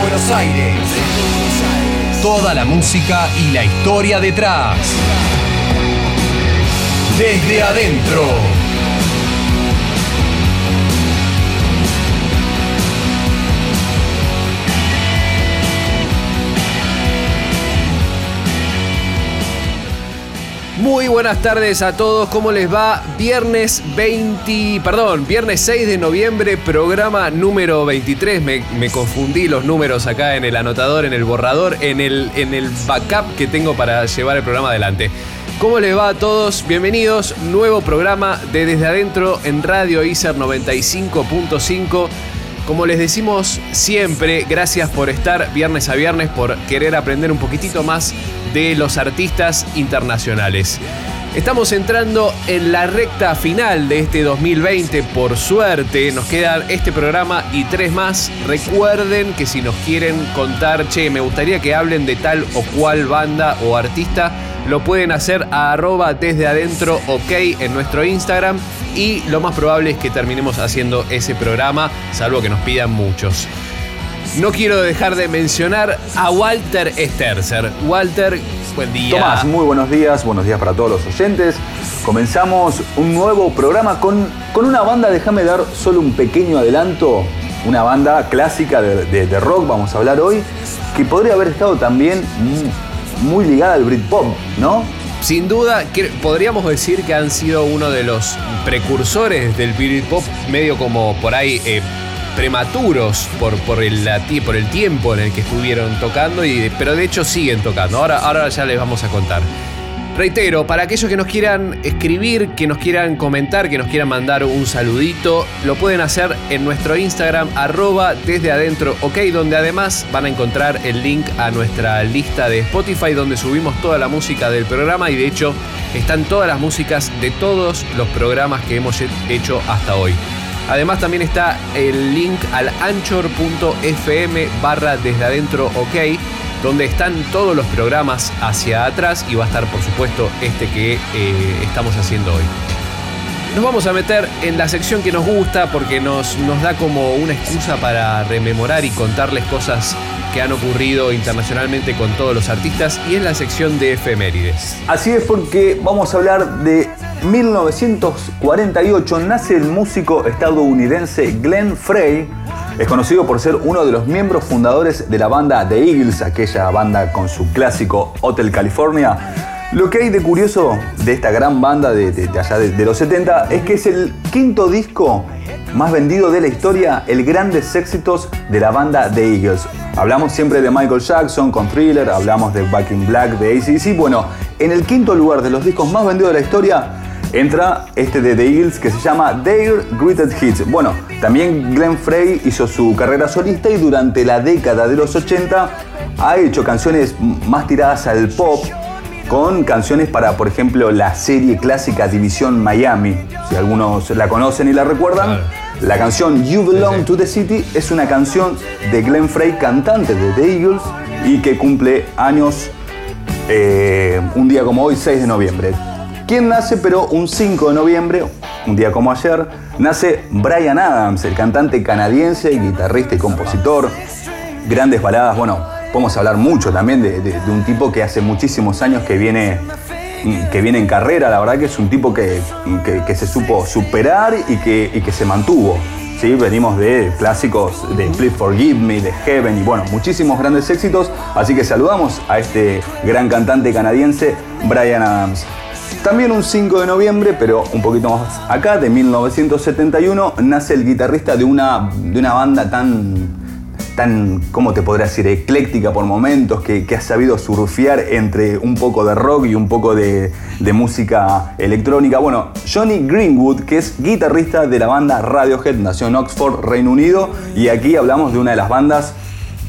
Buenos Aires. Toda la música y la historia detrás. Desde adentro. Muy buenas tardes a todos, ¿cómo les va? Viernes 20, perdón, viernes 6 de noviembre, programa número 23. Me, confundí los números acá en el anotador, en el borrador, en el, en el backup que tengo para llevar el programa adelante. ¿Cómo les va a todos? Bienvenidos, nuevo programa de Desde Adentro en Radio ICER 95.5. Como les decimos siempre, gracias por estar viernes a viernes, por querer aprender un poquitito más de los artistas internacionales. Estamos entrando en la recta final de este 2020, por suerte. Nos quedan este programa y tres más. Recuerden que si nos quieren contar, che, me gustaría que hablen de tal o cual banda o artista, lo pueden hacer a arroba desde adentro ok en nuestro Instagram y lo más probable es que terminemos haciendo ese programa, salvo que nos pidan muchos. No quiero dejar de mencionar a Walter Sterzer. Walter, buen día. Tomás, muy buenos días, buenos días para todos los oyentes. Comenzamos un nuevo programa con, con una banda, déjame dar solo un pequeño adelanto, una banda clásica de, de- rock, vamos a hablar hoy, que podría haber estado también muy, muy ligada al Britpop, ¿no? Sin duda, podríamos decir que han sido uno de los precursores del Britpop, medio como por ahí eh, prematuros por, por, el, por el tiempo en el que estuvieron tocando, y, pero de hecho siguen tocando. Ahora, ahora ya les vamos a contar. Reitero, para aquellos que nos quieran escribir, que nos quieran comentar, que nos quieran mandar un saludito, lo pueden hacer en nuestro Instagram, arroba desde adentro, ok, donde además van a encontrar el link a nuestra lista de Spotify, donde subimos toda la música del programa y de hecho están todas las músicas de todos los programas que hemos hecho hasta hoy. Además también está el link al anchor.fm barra desde adentro ok, donde están todos los programas hacia atrás y va a estar por supuesto este que eh, estamos haciendo hoy. Nos vamos a meter en la sección que nos gusta porque nos, nos da como una excusa para rememorar y contarles cosas que han ocurrido internacionalmente con todos los artistas y es la sección de efemérides. Así es porque vamos a hablar de 1948. Nace el músico estadounidense Glenn Frey. Es conocido por ser uno de los miembros fundadores de la banda The Eagles, aquella banda con su clásico Hotel California. Lo que hay de curioso de esta gran banda de, de- allá de, de los 70 es que es el quinto disco más vendido de la historia, el grandes éxitos de la banda The Eagles. Hablamos siempre de Michael Jackson con Thriller, hablamos de Back in Black, de ACDC. Bueno, en el quinto lugar de los discos más vendidos de la historia entra este de The Eagles que se llama Their Greatest Hits. Bueno, también Glenn Frey hizo su carrera solista y durante la década de los 80 ha hecho canciones más tiradas al pop, con canciones para, por ejemplo, la serie clásica División Miami. Si algunos la conocen y la recuerdan, la canción You Belong to the City es una canción de Glenn Frey, cantante de The Eagles, y que cumple años eh, un día como hoy, 6 de noviembre. ¿Quién nace? Pero un 5 de noviembre, un día como ayer, nace Brian Adams, el cantante canadiense, guitarrista y compositor. Grandes baladas, bueno, podemos hablar mucho también de, un tipo que hace muchísimos años que viene, que viene en carrera, la verdad que es un tipo que, que- se supo superar y que, y que se mantuvo. ¿sí? Venimos de clásicos de Please Forgive Me, de Heaven y bueno, muchísimos grandes éxitos, así que saludamos a este gran cantante canadiense, Brian Adams. También un 5 de noviembre, pero un poquito más acá, de 1971, nace el guitarrista de una, de una banda tan, tan, ¿cómo te podría decir?, ecléctica por momentos, que, que ha sabido surfear entre un poco de rock y un poco de, de música electrónica. Bueno, Johnny Greenwood, que es guitarrista de la banda Radiohead, nació en Oxford, Reino Unido, y aquí hablamos de una de las bandas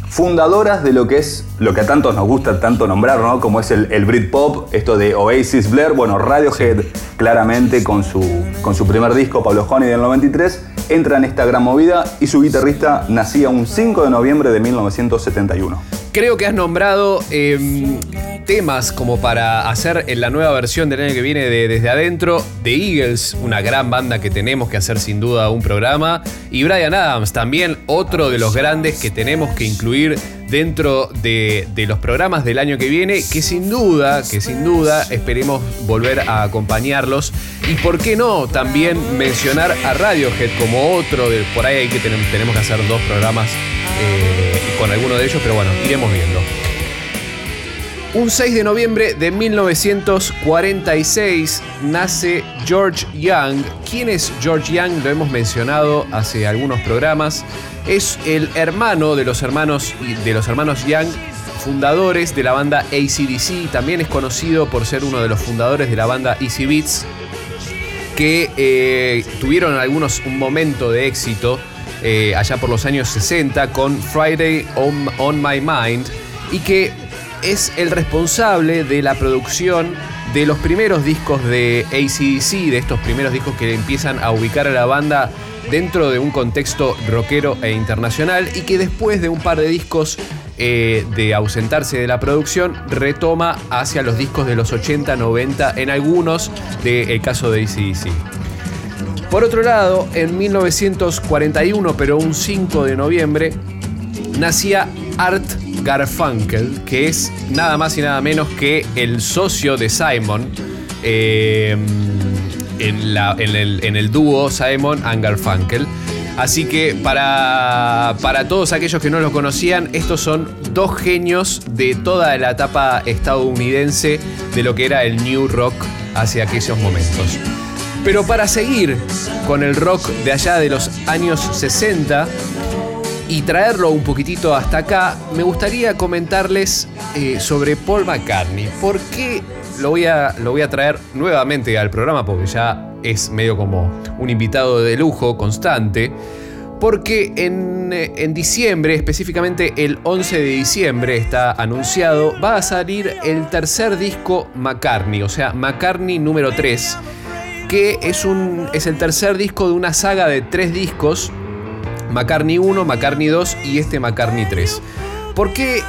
fundadoras de lo que es lo que a tantos nos gusta tanto nombrar, ¿no? Como es el, el Britpop, esto de Oasis, Blair, bueno, Radiohead claramente con su, con su primer disco, Pablo Honey del 93, entra en esta gran movida y su guitarrista nacía un 5 de noviembre de 1971. Creo que has nombrado em, temas como para hacer en la nueva versión del año que viene de Desde Adentro, The Eagles, una gran banda que tenemos que hacer sin duda un programa, y Brian Adams, también otro de los grandes que tenemos que incluir dentro de, los programas del año que viene, que sin duda, que sin duda esperemos volver a acompañarlos. Y por qué no también mencionar a Radiohead como otro, de, por ahí hay que tenemos, tenemos que hacer dos programas eh, con alguno de ellos, pero bueno, iremos viendo. Un 6 de noviembre de 1946 nace George Young. ¿Quién es George Young? Lo hemos mencionado hace algunos programas. Es el hermano de los hermanos, de los hermanos Young, fundadores de la banda ACDC. También es conocido por ser uno de los fundadores de la banda Easy Beats, que eh, tuvieron algunos un momento de éxito eh, allá por los años 60 con Friday on, on My Mind y que es el responsable de la producción de los primeros discos de ACDC, de estos primeros discos que empiezan a ubicar a la banda dentro de un contexto rockero e internacional y que después de un par de discos eh, de ausentarse de la producción retoma hacia los discos de los 80, 90 en algunos del caso de ACDC. Por otro lado, en 1941, pero un 5 de noviembre, nacía Art Garfunkel, que es nada más y nada menos que el socio de Simon eh, en, el, dúo Simon and Garfunkel. Así que para, para todos aquellos que no lo conocían, estos son dos genios de toda la etapa estadounidense de lo que era el New Rock hacia aquellos momentos. Pero para seguir con el rock de allá de los años 60, y traerlo un poquitito hasta acá, me gustaría comentarles eh, sobre Paul McCartney. ¿Por qué lo voy, a, lo voy a traer nuevamente al programa? Porque ya es medio como un invitado de lujo constante. Porque en, eh, en, diciembre, específicamente el 11 de diciembre, está anunciado, va a salir el tercer disco McCartney, o sea, McCartney número 3, que es, un, es el tercer disco de una saga de tres discos McCartney 1, McCartney 2 y este McCartney 3. ¿Por qué,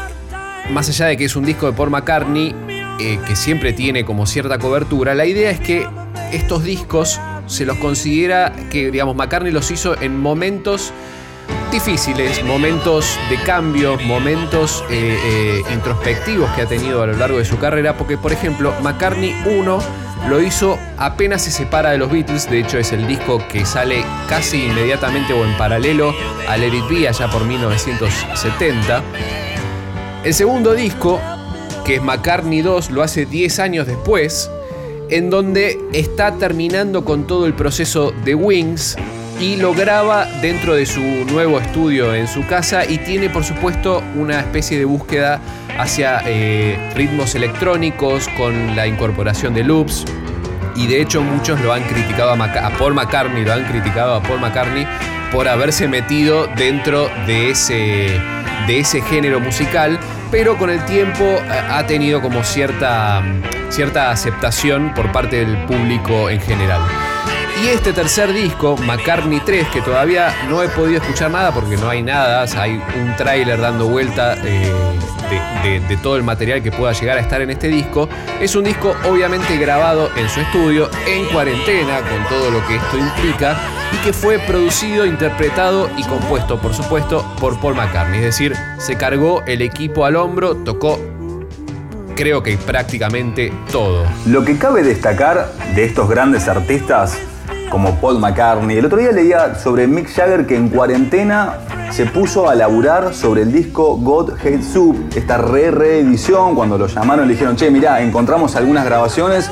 más allá de que es un disco de Paul McCartney, eh, que siempre tiene como cierta cobertura, la idea es que estos discos se los considera que, digamos, McCartney los hizo en momentos difíciles, momentos de cambio, momentos eh, eh, introspectivos que ha tenido a lo largo de su carrera, porque por ejemplo McCartney 1 lo hizo apenas se separa de los Beatles, de hecho es el disco que sale casi inmediatamente o en paralelo a Let It Be allá por 1970. El segundo disco, que es McCartney 2, lo hace 10 años después, en donde está terminando con todo el proceso de Wings y lo graba dentro de su nuevo estudio en su casa y tiene por supuesto una especie de búsqueda hacia eh, ritmos electrónicos con la incorporación de loops. Y de hecho muchos lo han criticado a, Paul McCartney, lo han criticado a Paul McCartney por haberse metido dentro de ese, de ese género musical, pero con el tiempo eh, ha tenido como cierta, cierta aceptación por parte del público en general. Y este tercer disco, McCartney 3, que todavía no he podido escuchar nada porque no hay nada, hay un tráiler dando vuelta eh, de, todo el material que pueda llegar a estar en este disco, es un disco obviamente grabado en su estudio, en cuarentena, con todo lo que esto implica, y que fue producido, interpretado y compuesto, por supuesto, por Paul McCartney. Es decir, se cargó el equipo al hombro, tocó creo que prácticamente todo. Lo que cabe destacar de estos grandes artistas como Paul McCartney. El otro día leía sobre Mick Jagger que en cuarentena se puso a laburar sobre el disco God Hate Soup, esta re reedición, cuando lo llamaron le dijeron, che, mirá, encontramos algunas grabaciones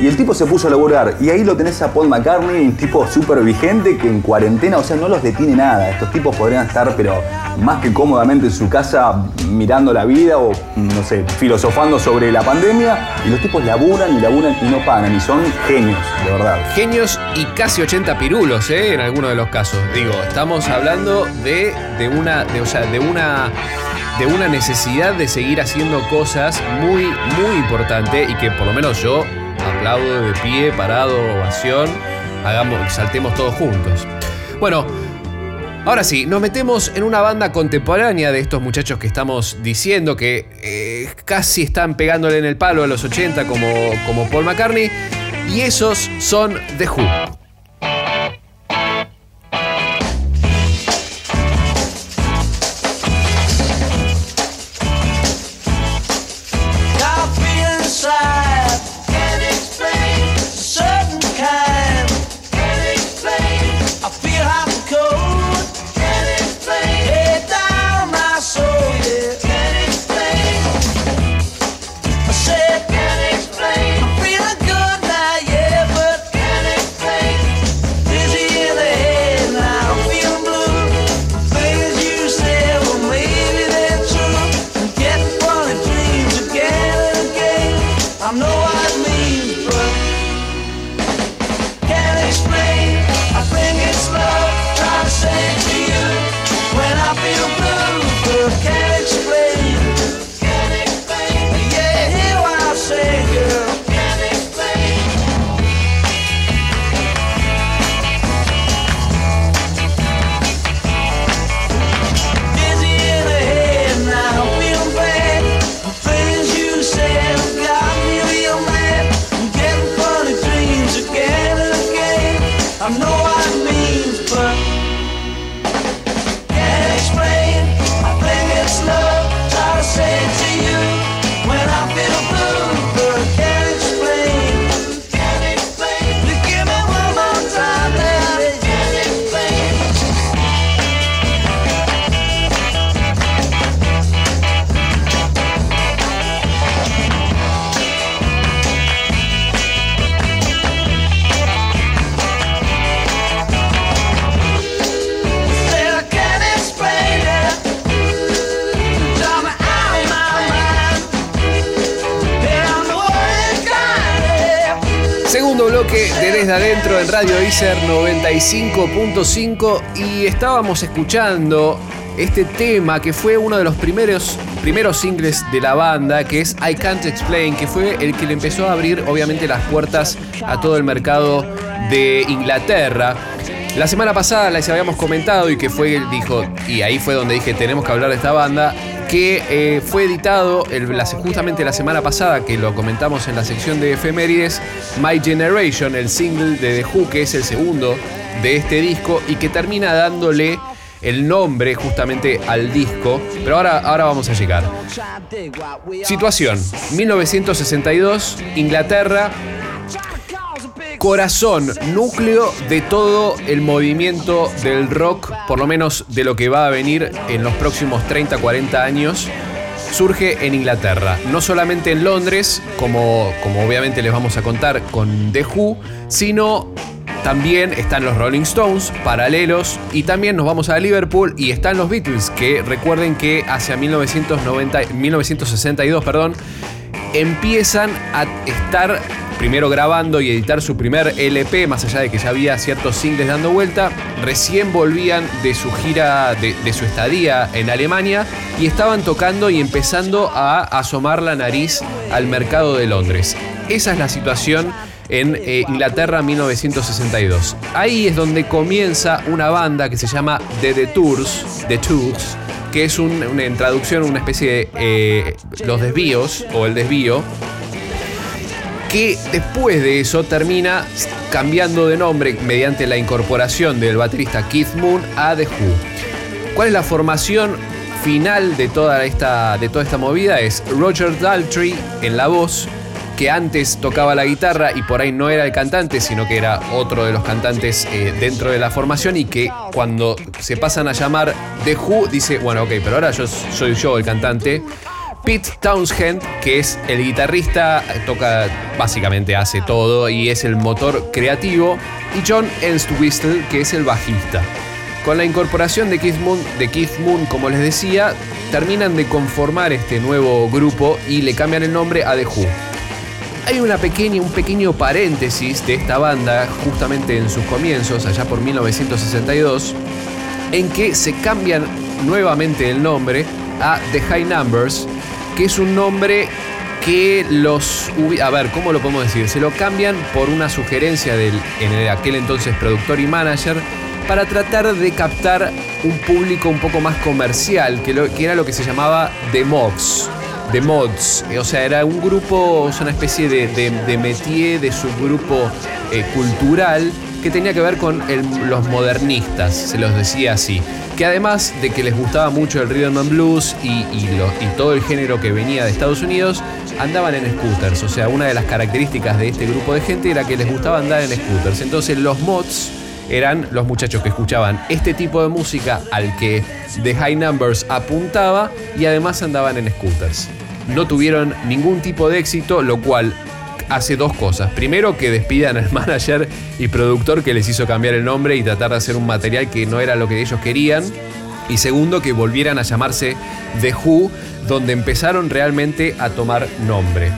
y el tipo se puso a laburar. Y ahí lo tenés a Paul McCartney, un tipo súper vigente que en cuarentena, o sea, no los detiene nada. Estos tipos podrían estar, pero más que cómodamente en su casa mirando la vida o, no sé, filosofando sobre la pandemia. Y los tipos laburan y laburan y no pagan. Y son genios, de verdad. Genios y casi 80 pirulos, ¿eh? En algunos de los casos. Digo, estamos hablando de, de una, o sea, de una de una necesidad de seguir haciendo cosas muy, muy importante y que por lo menos yo aplaudo de pie, parado, ovación, hagamos, saltemos todos juntos. Bueno, Ahora sí, nos metemos en una banda contemporánea de estos muchachos que estamos diciendo que eh, casi están pegándole en el palo a los 80 como, como Paul McCartney. Y esos son The Who. En Radio Iser 95.5 y estábamos escuchando este tema que fue uno de los primeros, primeros singles de la banda, que es I Can't Explain, que fue el que le empezó a abrir obviamente las puertas a todo el mercado de Inglaterra. La semana pasada les habíamos comentado y que fue, dijo, y ahí fue donde dije tenemos que hablar de esta banda, que eh, fue editado justamente la semana pasada, que lo comentamos en la sección de efemérides, My Generation, el single de The Who, que es el segundo de este disco y que termina dándole el nombre justamente al disco, pero ahora, ahora vamos a llegar. Situación, 1962, Inglaterra, corazón, núcleo de todo el movimiento del rock, por lo menos de lo que va a venir en los próximos 30, 40 años, surge en Inglaterra. No solamente en Londres, como, como obviamente les vamos a contar con The Who, sino también están los Rolling Stones, paralelos, y también nos vamos a Liverpool y están los Beatles, que recuerden que hacia 1990, 1962 perdón, empiezan a estar primero grabando y editar su primer LP, más allá de que ya había ciertos singles dando vuelta, recién volvían de su gira, de, su estadía en Alemania y estaban tocando y empezando a asomar la nariz al mercado de Londres. Esa es la situación en eh, Inglaterra 1962. Ahí es donde comienza una banda que se llama The, The Tours, The Tours, que es una, en traducción una especie de eh, los desvíos o el desvío que después de eso termina cambiando de nombre mediante la incorporación del baterista Keith Moon a The Who. ¿Cuál es la formación final de toda esta, de toda esta movida? Es Roger Daltrey en la voz, que antes tocaba la guitarra y por ahí no era el cantante, sino que era otro de los cantantes eh, dentro de la formación y que cuando se pasan a llamar The Who dice, bueno, ok, pero ahora yo soy yo el cantante. Pete Townshend, que es el guitarrista, toca, básicamente hace todo y es el motor creativo, y John Entwistle, que es el bajista. Con la incorporación de Keith, Moon, de Keith Moon, como les decía, terminan de conformar este nuevo grupo y le cambian el nombre a The Who. Hay una pequeña, un pequeño paréntesis de esta banda, justamente en sus comienzos, allá por 1962, en que se cambian nuevamente el nombre a The High Numbers, que es un nombre que los... A ver, ¿cómo lo podemos decir? Se lo cambian por una sugerencia del en aquel entonces productor y manager para tratar de captar un público un poco más comercial, que, lo, que era lo que se llamaba The Mods. The Mods, o sea, era un grupo, una especie de, de, de métier, de subgrupo eh, cultural que tenía que ver con los modernistas, se los decía así. Que además de que les gustaba mucho el rhythm and blues y, y, y todo el género que venía de Estados Unidos, andaban en scooters. O sea, una de las características de este grupo de gente era que les gustaba andar en scooters. Entonces los mods eran los muchachos que escuchaban este tipo de música al que The High Numbers apuntaba y además andaban en scooters. No tuvieron ningún tipo de éxito, lo cual hace dos cosas. Primero, que despidan al manager y productor que les hizo cambiar el nombre y tratar de hacer un material que no era lo que ellos querían. Y segundo, que volvieran a llamarse The Who, donde empezaron realmente a tomar nombre.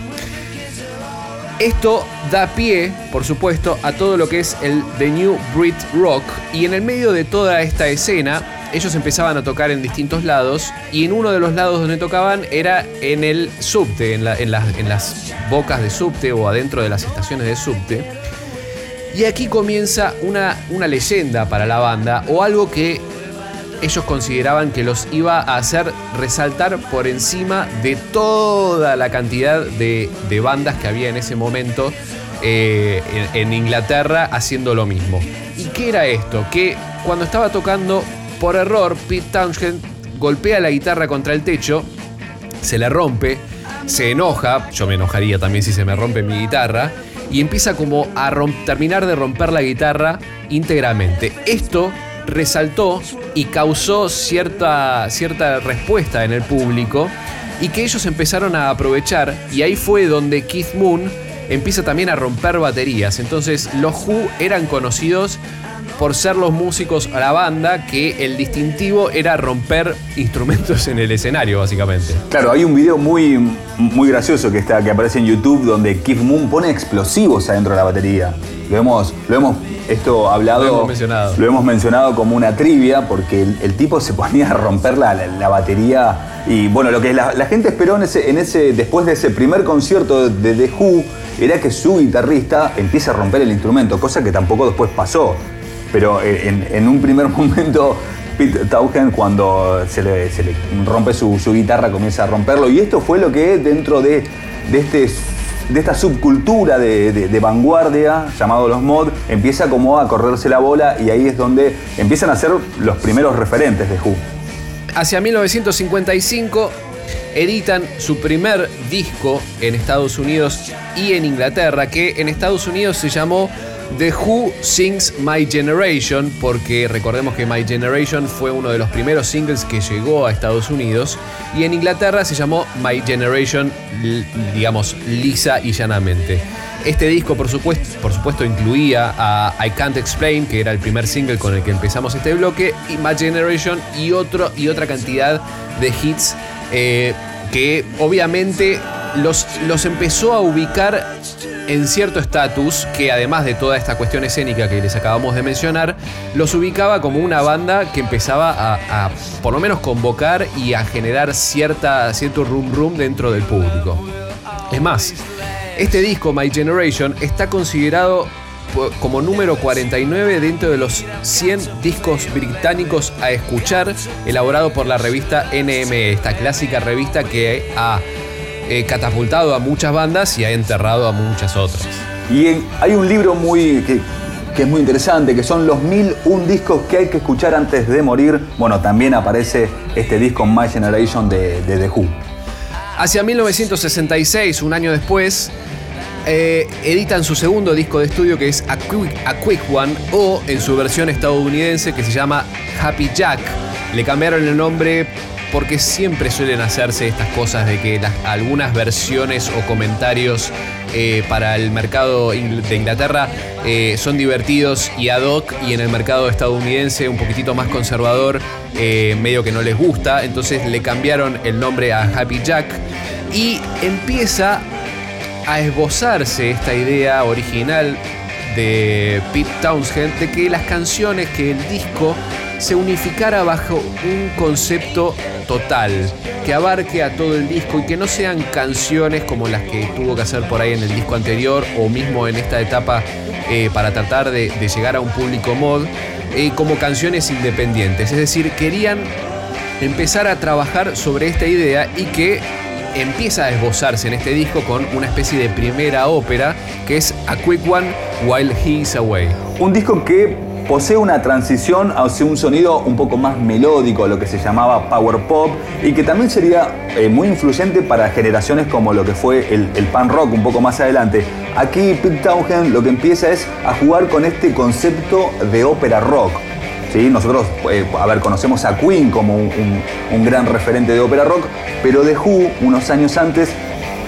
Esto da pie, por supuesto, a todo lo que es el The New Brit Rock y en el medio de toda esta escena ellos empezaban a tocar en distintos lados y en uno de los lados donde tocaban era en el subte, en, las bocas de subte o adentro de las estaciones de subte. Y aquí comienza una, leyenda para la banda o algo que ellos consideraban que los iba a hacer resaltar por encima de toda la cantidad de, bandas que había en ese momento eh, en, Inglaterra haciendo lo mismo. ¿Y qué era esto? Que cuando estaba tocando, por error, Pete Townshend golpea la guitarra contra el techo, se le rompe, se enoja, yo me enojaría también si se me rompe mi guitarra, y empieza como a terminar de romper la guitarra íntegramente. Esto resaltó y causó cierta, cierta respuesta en el público y que ellos empezaron a aprovechar y ahí fue donde Keith Moon empieza también a romper baterías. Entonces los Who eran conocidos por ser los músicos a la banda que el distintivo era romper instrumentos en el escenario, básicamente. Claro, hay un video muy, muy gracioso que, está, que aparece en YouTube donde Keith Moon pone explosivos adentro de la batería. Lo hemos, lo hemos esto hablado. Lo hemos mencionado. Lo hemos mencionado como una trivia porque el, el tipo se ponía a romper la, la, la batería. Y bueno, lo que la, la, gente esperó en ese, en ese, después de ese primer concierto de The Who era que su guitarrista empiece a romper el instrumento, cosa que tampoco después pasó. Pero en, en un primer momento Pete Townshend cuando se le, rompe su, guitarra comienza a romperlo y esto fue lo que dentro de, este de esta subcultura de, vanguardia llamado los mod empieza como a correrse la bola y ahí es donde empiezan a ser los primeros referentes de Who. Hacia 1955 editan su primer disco en Estados Unidos y en Inglaterra que en Estados Unidos se llamó The Who Sings My Generation, porque recordemos que My Generation fue uno de los primeros singles que llegó a Estados Unidos, y en Inglaterra se llamó My Generation, digamos, lisa y llanamente. Este disco, por supuesto, por supuesto, incluía a I Can't Explain, que era el primer single con el que empezamos este bloque, y My Generation y, otro, y otra cantidad de hits eh, que obviamente los, los empezó a ubicar en cierto estatus que además de toda esta cuestión escénica que les acabamos de mencionar, los ubicaba como una banda que empezaba a, por lo menos convocar y a generar cierta, cierto rum rum dentro del público. Es más, este disco, My Generation, está considerado como número 49 dentro de los 100 discos británicos a escuchar, elaborado por la revista NME, esta clásica revista que ha eh, catapultado a muchas bandas y ha enterrado a muchas otras. Y en, hay un libro muy que, que, es muy interesante, que son los 1001 discos que hay que escuchar antes de morir. Bueno, también aparece este disco My Generation de, de The Who. Hacia 1966, un año después, eh, editan su segundo disco de estudio que es A Quick, A Quick One o en su versión estadounidense que se llama Happy Jack. Le cambiaron el nombre porque siempre suelen hacerse estas cosas de que las, algunas versiones o comentarios eh, para el mercado de Inglaterra eh, son divertidos y ad hoc y en el mercado estadounidense un poquitito más conservador eh, medio que no les gusta entonces le cambiaron el nombre a Happy Jack y empieza a esbozarse esta idea original de Pete Townshend de que las canciones que el disco se unificara bajo un concepto total, que abarque a todo el disco y que no sean canciones como las que tuvo que hacer por ahí en el disco anterior o mismo en esta etapa eh, para tratar de, llegar a un público mod, eh, como canciones independientes. Es decir, querían empezar a trabajar sobre esta idea y que empieza a esbozarse en este disco con una especie de primera ópera que es A Quick One While He's Away. Un disco que posee una transición hacia un sonido un poco más melódico, lo que se llamaba power pop, y que también sería eh, muy influyente para generaciones como lo que fue el, el pan rock un poco más adelante. Aquí Pete Townshend lo que empieza es a jugar con este concepto de ópera rock. Nosotros, eh, a ver, conocemos a Queen como un, gran referente de ópera rock, pero The Who, unos años antes,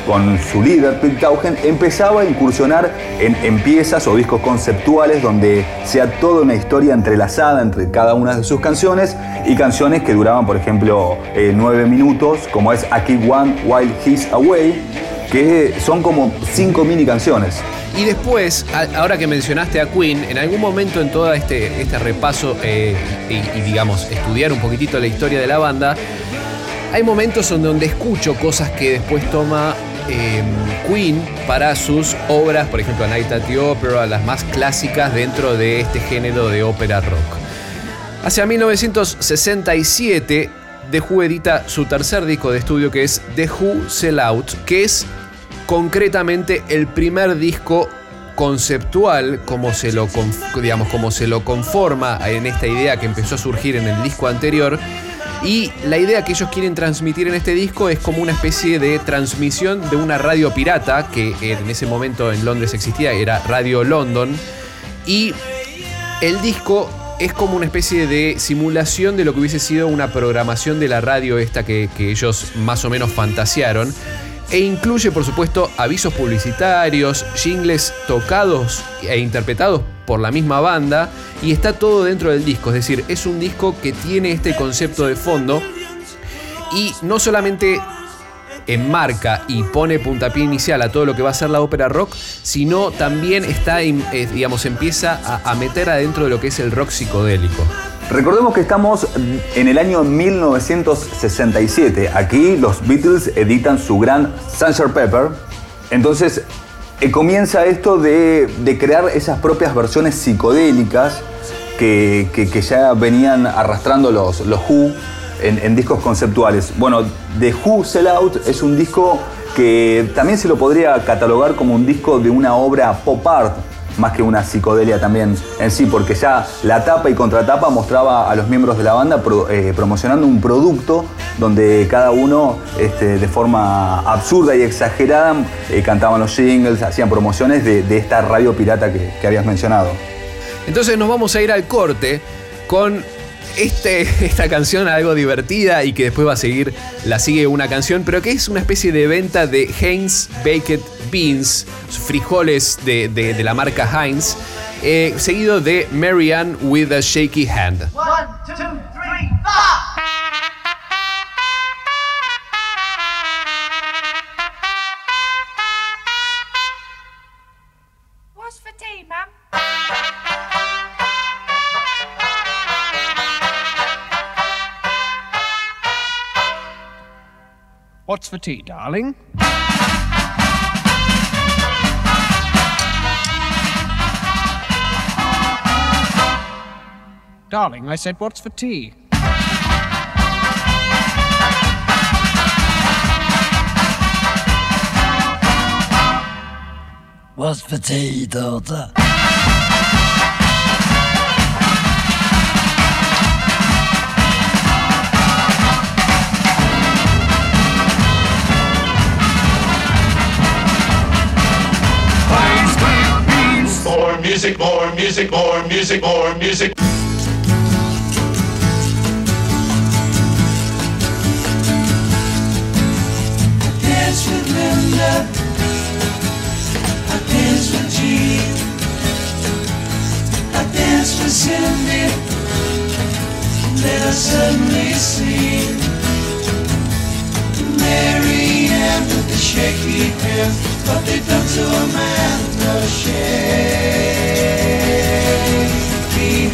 con su líder, Pete Townshend, empezaba a incursionar en, piezas o discos conceptuales donde sea toda una historia entrelazada entre cada una de sus canciones y canciones que duraban, por ejemplo, eh, nueve minutos, como es A Keep One While He's Away, que son como cinco mini canciones. Y después, ahora que mencionaste a Queen, en algún momento en todo este, este repaso eh, y, digamos, estudiar un poquitito la historia de la banda, hay momentos en donde escucho cosas que después toma em, Queen para sus obras, por ejemplo, Night at the Opera, las más clásicas dentro de este género de ópera rock. Hacia 1967, The Who edita su tercer disco de estudio que es The Who Sell Out, que es concretamente el primer disco conceptual como se lo digamos como se lo conforma en esta idea que empezó a surgir en el disco anterior y la idea que ellos quieren transmitir en este disco es como una especie de transmisión de una radio pirata que en ese momento en Londres existía, era Radio London. Y el disco es como una especie de simulación de lo que hubiese sido una programación de la radio esta que, que ellos más o menos fantasearon. E incluye por supuesto avisos publicitarios, jingles tocados e interpretados por la misma banda y está todo dentro del disco, es decir, es un disco que tiene este concepto de fondo y no solamente enmarca y pone puntapié inicial a todo lo que va a ser la ópera rock, sino también está, eh, digamos, empieza a, meter adentro de lo que es el rock psicodélico. Recordemos que estamos en el año 1967. Aquí los Beatles editan su gran Sgt. Pepper. Entonces eh, comienza esto de, crear esas propias versiones psicodélicas que, ya venían arrastrando los, los Who en, en, discos conceptuales. Bueno, The Who Sell Out es un disco que también se lo podría catalogar como un disco de una obra pop art más que una psicodelia también en sí, porque ya la tapa y contratapa mostraba a los miembros de la banda eh, promocionando un producto donde cada uno este, de forma absurda y exagerada eh, cantaban los jingles, hacían promociones de, esta radio pirata que, que habías mencionado. Entonces nos vamos a ir al corte con este, esta canción algo divertida y que después va a seguir, la sigue una canción, pero que es una especie de venta de Heinz Baked Beans, frijoles de, la marca Heinz, eh, seguido de Marianne with a Shaky Hand. What's for tea, darling? Darling, I said, what's for tea? What's for tea, daughter? Music, more music, more music, more music. Dance with Linda. I dance with Jean. I dance with Cindy. Then I suddenly see Mary Ann with the shaky hands, what they've done to a man! The Shaky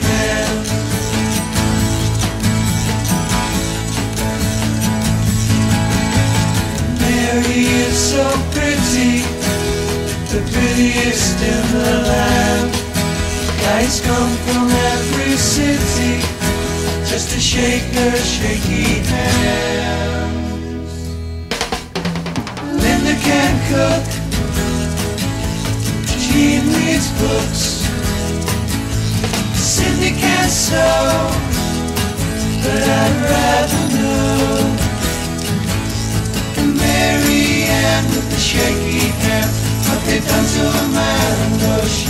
hands. Mary is so pretty, the prettiest in the land. Guys come from every city just to shake her shaky hands. Linda can cook, she reads books. Cindy can sew, but I'd rather know. And Mary Ann with the shaky hands, what they've done to Amanda shaky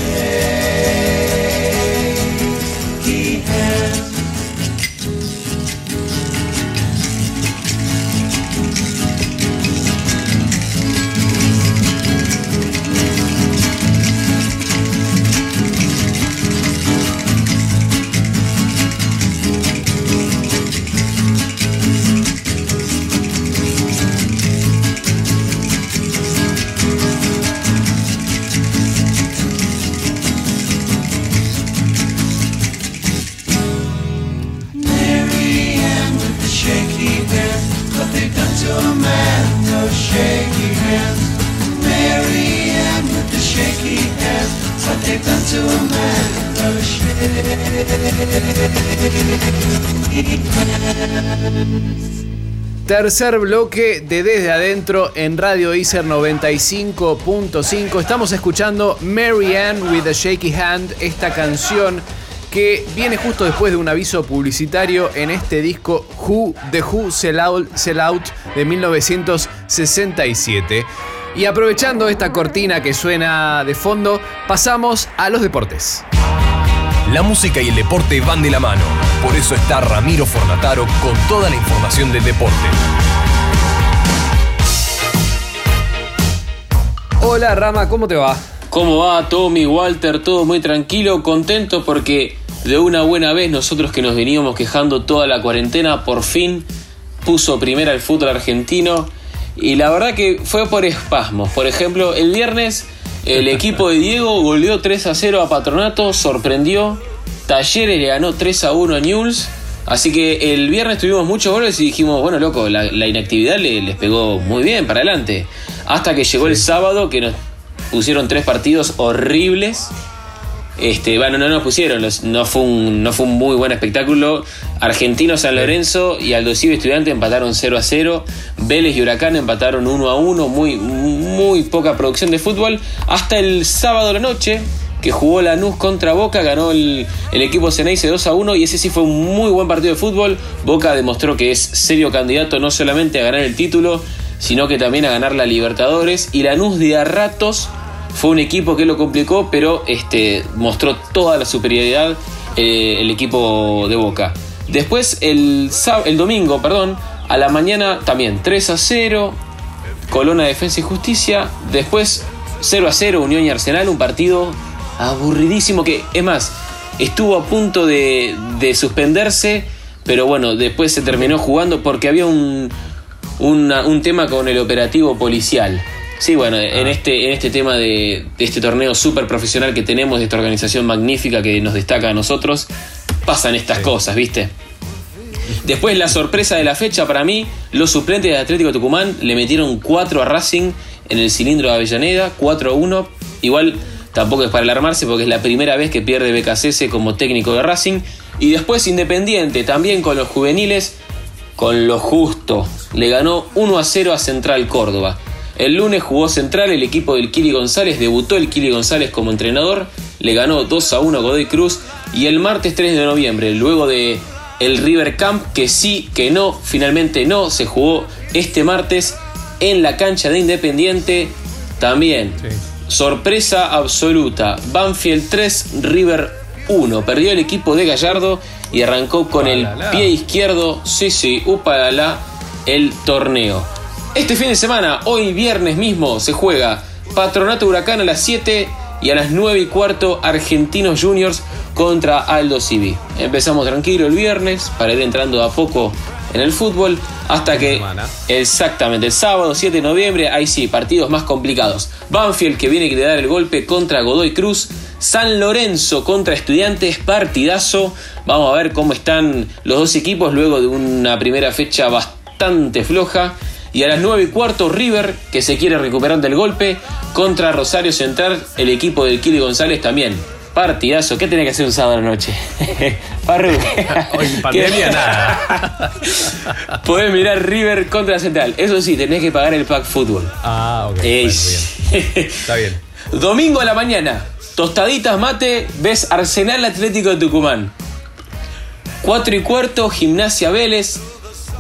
Tercer bloque de Desde Adentro en Radio Iser 95.5. Estamos escuchando Mary Ann with a Shaky Hand, esta canción que viene justo después de un aviso publicitario en este disco Who The Who Sell Out, Sell Out de 1967. Y aprovechando esta cortina que suena de fondo, pasamos a los deportes. La música y el deporte van de la mano. Por eso está Ramiro Fornataro con toda la información del deporte. Hola Rama, ¿cómo te va? ¿Cómo va Tommy, Walter? Todo muy tranquilo, contento porque de una buena vez nosotros que nos veníamos quejando toda la cuarentena, por fin puso primera el fútbol argentino y la verdad que fue por espasmos. Por ejemplo, el viernes el equipo de Diego goleó 3 a 0 a Patronato, sorprendió. Talleres le ganó 3 a 1 a Newell's. Así que el viernes tuvimos muchos goles y dijimos, bueno, loco, la, la inactividad le- les pegó muy bien para adelante. Hasta que llegó el sábado que nos pusieron tres partidos horribles. Este, bueno, no nos pusieron, no, fue un, no fue un muy buen espectáculo. Argentino San Lorenzo y Aldo Civi Estudiante empataron 0 a 0. Vélez y Huracán empataron 1 a 1. Muy, muy poca producción de fútbol. Hasta el sábado a la noche, que jugó Lanús contra Boca, ganó el, el equipo Ceneice 2 a 1. Y ese sí fue un muy buen partido de fútbol. Boca demostró que es serio candidato no solamente a ganar el título, sino que también a ganar la Libertadores. Y Lanús de a ratos fue un equipo que lo complicó, pero este, mostró toda la superioridad eh, el equipo de Boca. Después, el, el domingo, perdón, a la mañana también 3 a 0, Colona Defensa y Justicia. Después 0 a 0, Unión y Arsenal, un partido aburridísimo que, es más, estuvo a punto de, de suspenderse, pero bueno, después se terminó jugando porque había un, un tema con el operativo policial. Sí, bueno, en, este, en este tema de, de este torneo súper profesional que tenemos, de esta organización magnífica que nos destaca a nosotros, pasan estas cosas, ¿viste? Después la sorpresa de la fecha para mí, los suplentes de Atlético Tucumán le metieron 4 a Racing en el cilindro de Avellaneda, 4 a 1. Igual tampoco es para alarmarse porque es la primera vez que pierde BKCS como técnico de Racing. Y después Independiente, también con los juveniles, con lo justo. Le ganó 1 a 0 a Central Córdoba. El lunes jugó Central, el equipo del Kili González, debutó el Kili González como entrenador, le ganó 2 a 1 a Godoy Cruz y el martes 3 de noviembre, luego de el River Camp, que sí, que no, finalmente no, se jugó este martes en la cancha de Independiente, también. Sorpresa absoluta, Banfield 3, River 1. Perdió el equipo de Gallardo y arrancó con el pie izquierdo, sí, sí, upalala, el torneo. Este fin de semana, hoy viernes mismo, se juega Patronato Huracán a las 7 y a las 9 y cuarto Argentinos Juniors contra Aldo Civi. Empezamos tranquilo el viernes para ir entrando de a poco en el fútbol hasta que semana. exactamente el sábado 7 de noviembre, ahí sí, partidos más complicados. Banfield que viene a dar el golpe contra Godoy Cruz. San Lorenzo contra Estudiantes, partidazo. Vamos a ver cómo están los dos equipos luego de una primera fecha bastante floja. Y a las 9 y cuarto, River, que se quiere recuperar del golpe, contra Rosario Central, el equipo del Kili González también. Partidazo. ¿Qué tenés que hacer un sábado a la noche? Parru. Hoy en pandemia nada. Podés mirar River contra Central. Eso sí, tenés que pagar el pack fútbol. Ah, ok. Bueno, bien. Está bien. Domingo a la mañana, tostaditas mate, ves Arsenal Atlético de Tucumán. 4 y cuarto, Gimnasia Vélez.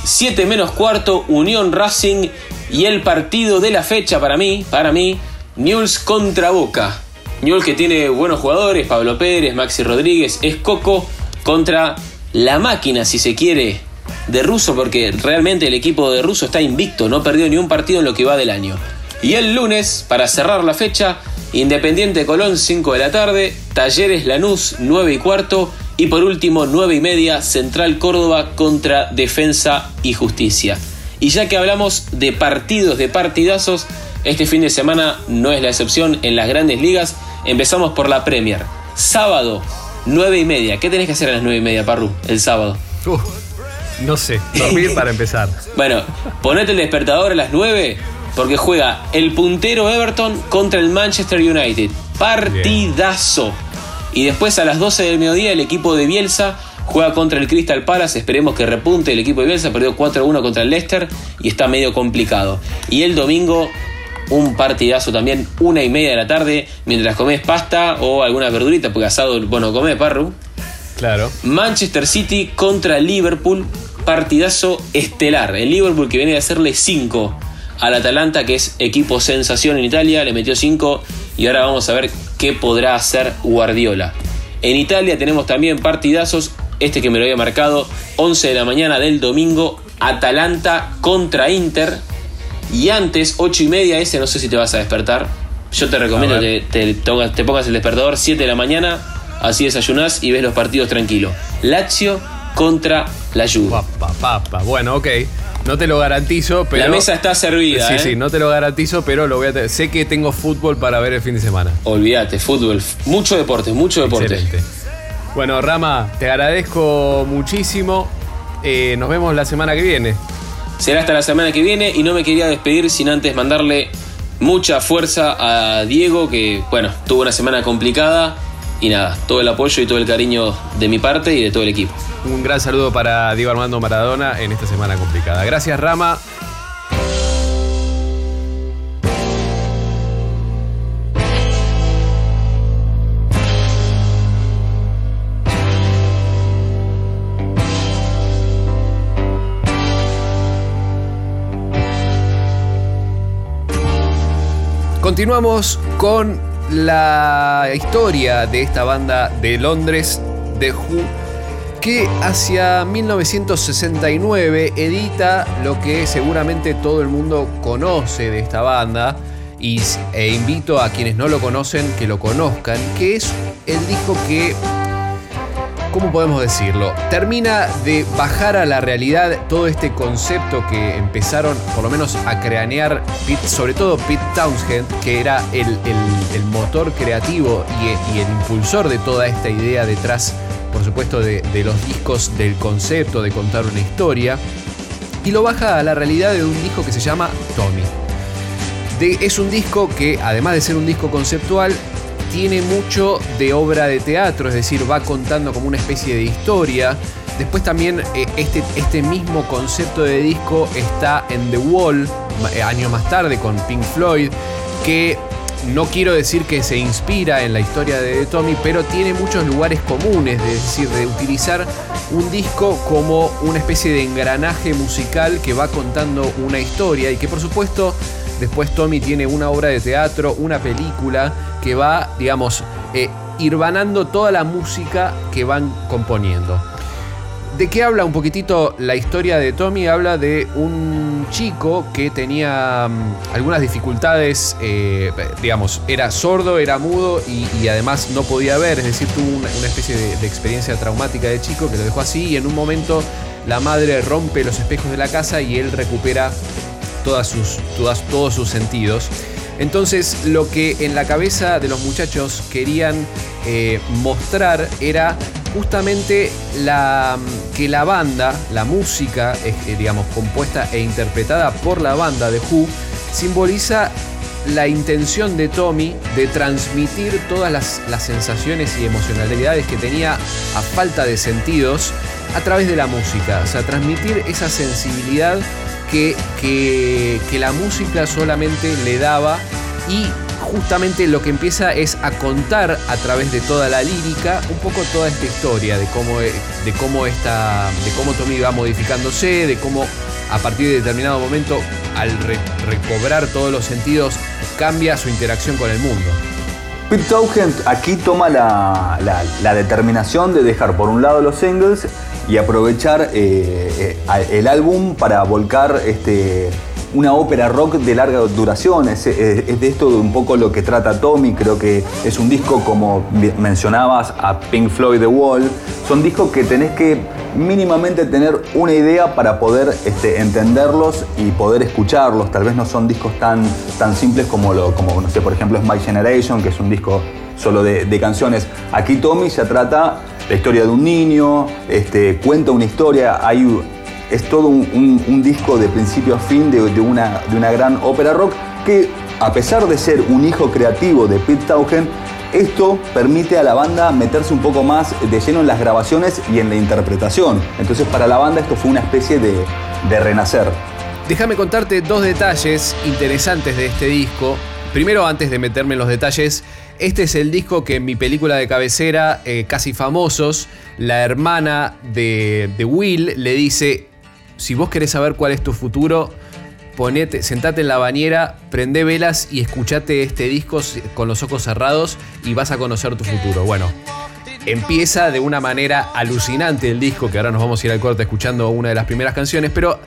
7 menos cuarto, Unión Racing. Y el partido de la fecha para mí, para mí, Newell's contra Boca. Newell's que tiene buenos jugadores, Pablo Pérez, Maxi Rodríguez, es Coco contra la máquina, si se quiere, de Russo, porque realmente el equipo de Russo está invicto, no perdió ni un partido en lo que va del año. Y el lunes, para cerrar la fecha, Independiente Colón 5 de la tarde, Talleres Lanús 9 y cuarto y por último 9 y media Central Córdoba contra Defensa y Justicia. Y ya que hablamos de partidos, de partidazos, este fin de semana no es la excepción en las grandes ligas. Empezamos por la Premier. Sábado, 9 y media. ¿Qué tenés que hacer a las 9 y media, Parru, el sábado? No sé, dormir para empezar. Bueno, ponete el despertador a las 9 porque juega el puntero Everton contra el Manchester United. Partidazo. Y después a las 12 del mediodía el equipo de Bielsa juega contra el Crystal Palace. Esperemos que repunte el equipo de Bielsa. Perdió 4-1 contra el Leicester y está medio complicado. Y el domingo un partidazo también, una y media de la tarde, mientras comes pasta o alguna verdurita, porque asado, bueno, comés parru. Claro. Manchester City contra Liverpool, partidazo estelar. El Liverpool que viene de hacerle 5 al Atalanta, que es equipo sensación en Italia, le metió 5 y ahora vamos a ver qué podrá hacer Guardiola. En Italia tenemos también partidazos, este que me lo había marcado, 11 de la mañana del domingo, Atalanta contra Inter. Y antes, 8 y media, ese no sé si te vas a despertar. Yo te recomiendo que te, pongas, te pongas el despertador 7 de la mañana, así desayunás y ves los partidos tranquilo. Lazio contra la Juve. Papa, papa. Bueno, ok. No te lo garantizo, pero. La mesa está servida, Sí, ¿eh? sí, no te lo garantizo, pero lo voy a sé que tengo fútbol para ver el fin de semana. Olvídate, fútbol, mucho deporte, mucho deporte. Excelente. Bueno, Rama, te agradezco muchísimo. Eh, nos vemos la semana que viene. Será hasta la semana que viene y no me quería despedir sin antes mandarle mucha fuerza a Diego, que bueno, tuvo una semana complicada y nada, todo el apoyo y todo el cariño de mi parte y de todo el equipo. Un gran saludo para Diego Armando Maradona en esta semana complicada. Gracias, Rama. Continuamos con la historia de esta banda de Londres, The Who, que hacia 1969 edita lo que seguramente todo el mundo conoce de esta banda y, e invito a quienes no lo conocen que lo conozcan, que es el disco que ¿cómo podemos decirlo? Termina de bajar a la realidad todo este concepto que empezaron, por lo menos, a cranear, Pete- sobre todo Pete Townshend, que era el, el- motor creativo y, y el impulsor de toda esta idea detrás, por supuesto, de, los discos, del concepto de contar una historia, y lo baja a la realidad de un disco que se llama Tommy. Es un disco que, además de ser un disco conceptual, tiene mucho de obra de teatro, es decir, va contando como una especie de historia. Después también eh, este, este mismo concepto de disco está en The Wall, eh, años más tarde, con Pink Floyd, que no quiero decir que se inspira en la historia de Tommy, pero tiene muchos lugares comunes, es decir, de utilizar un disco como una especie de engranaje musical que va contando una historia y que por supuesto después Tommy tiene una obra de teatro, una película que va, digamos, eh, irvanando toda la música que van componiendo. ¿De qué habla un poquitito la historia de Tommy? Habla de un chico que tenía mm, algunas dificultades, eh, digamos, era sordo, era mudo y, además no podía ver, es decir, tuvo una, especie de, de experiencia traumática de chico que lo dejó así y en un momento la madre rompe los espejos de la casa y él recupera todas sus, todas, todos sus sentidos. Entonces lo que en la cabeza de los muchachos querían eh, mostrar era justamente la, que la banda, la música, eh, digamos, compuesta e interpretada por la banda de Who, simboliza la intención de Tommy de transmitir todas las, sensaciones y emocionalidades que tenía a falta de sentidos a través de la música. O sea, transmitir esa sensibilidad que, que la música solamente le daba y justamente lo que empieza es a contar a través de toda la lírica un poco toda esta historia de cómo, de cómo, esta, de cómo Tommy va modificándose, de cómo a partir de determinado momento, al re- recobrar todos los sentidos, cambia su interacción con el mundo. Pete Townshend aquí toma la, la- determinación de dejar por un lado los singles y aprovechar eh, eh, el álbum para volcar este, una ópera rock de larga duración. Es, es- de esto un poco lo que trata Tommy. Creo que es un disco, como mencionabas, a Pink Floyd The Wall. Son discos que tenés que mínimamente tener una idea para poder este, entenderlos y poder escucharlos. Tal vez no son discos tan, tan simples como, lo, como, no sé, por ejemplo, es My Generation, que es un disco solo de, de canciones. Aquí Tommy se trata la historia de un niño, este, cuenta una historia, hay, es todo un, disco de principio a fin de, de una, de una gran ópera rock que, a pesar de ser un hijo creativo de Pete Townshend, esto permite a la banda meterse un poco más de lleno en las grabaciones y en la interpretación. Entonces para la banda esto fue una especie de, de renacer. Déjame contarte dos detalles interesantes de este disco. Primero, antes de meterme en los detalles, este es el disco que en mi película de cabecera, eh, Casi Famosos, la hermana de, de Will le dice, si vos querés saber cuál es tu futuro, ponete, sentate en la bañera, prende velas y escuchate este disco con los ojos cerrados y vas a conocer tu futuro. Bueno, empieza de una manera alucinante el disco, que ahora nos vamos a ir al corte escuchando una de las primeras canciones, pero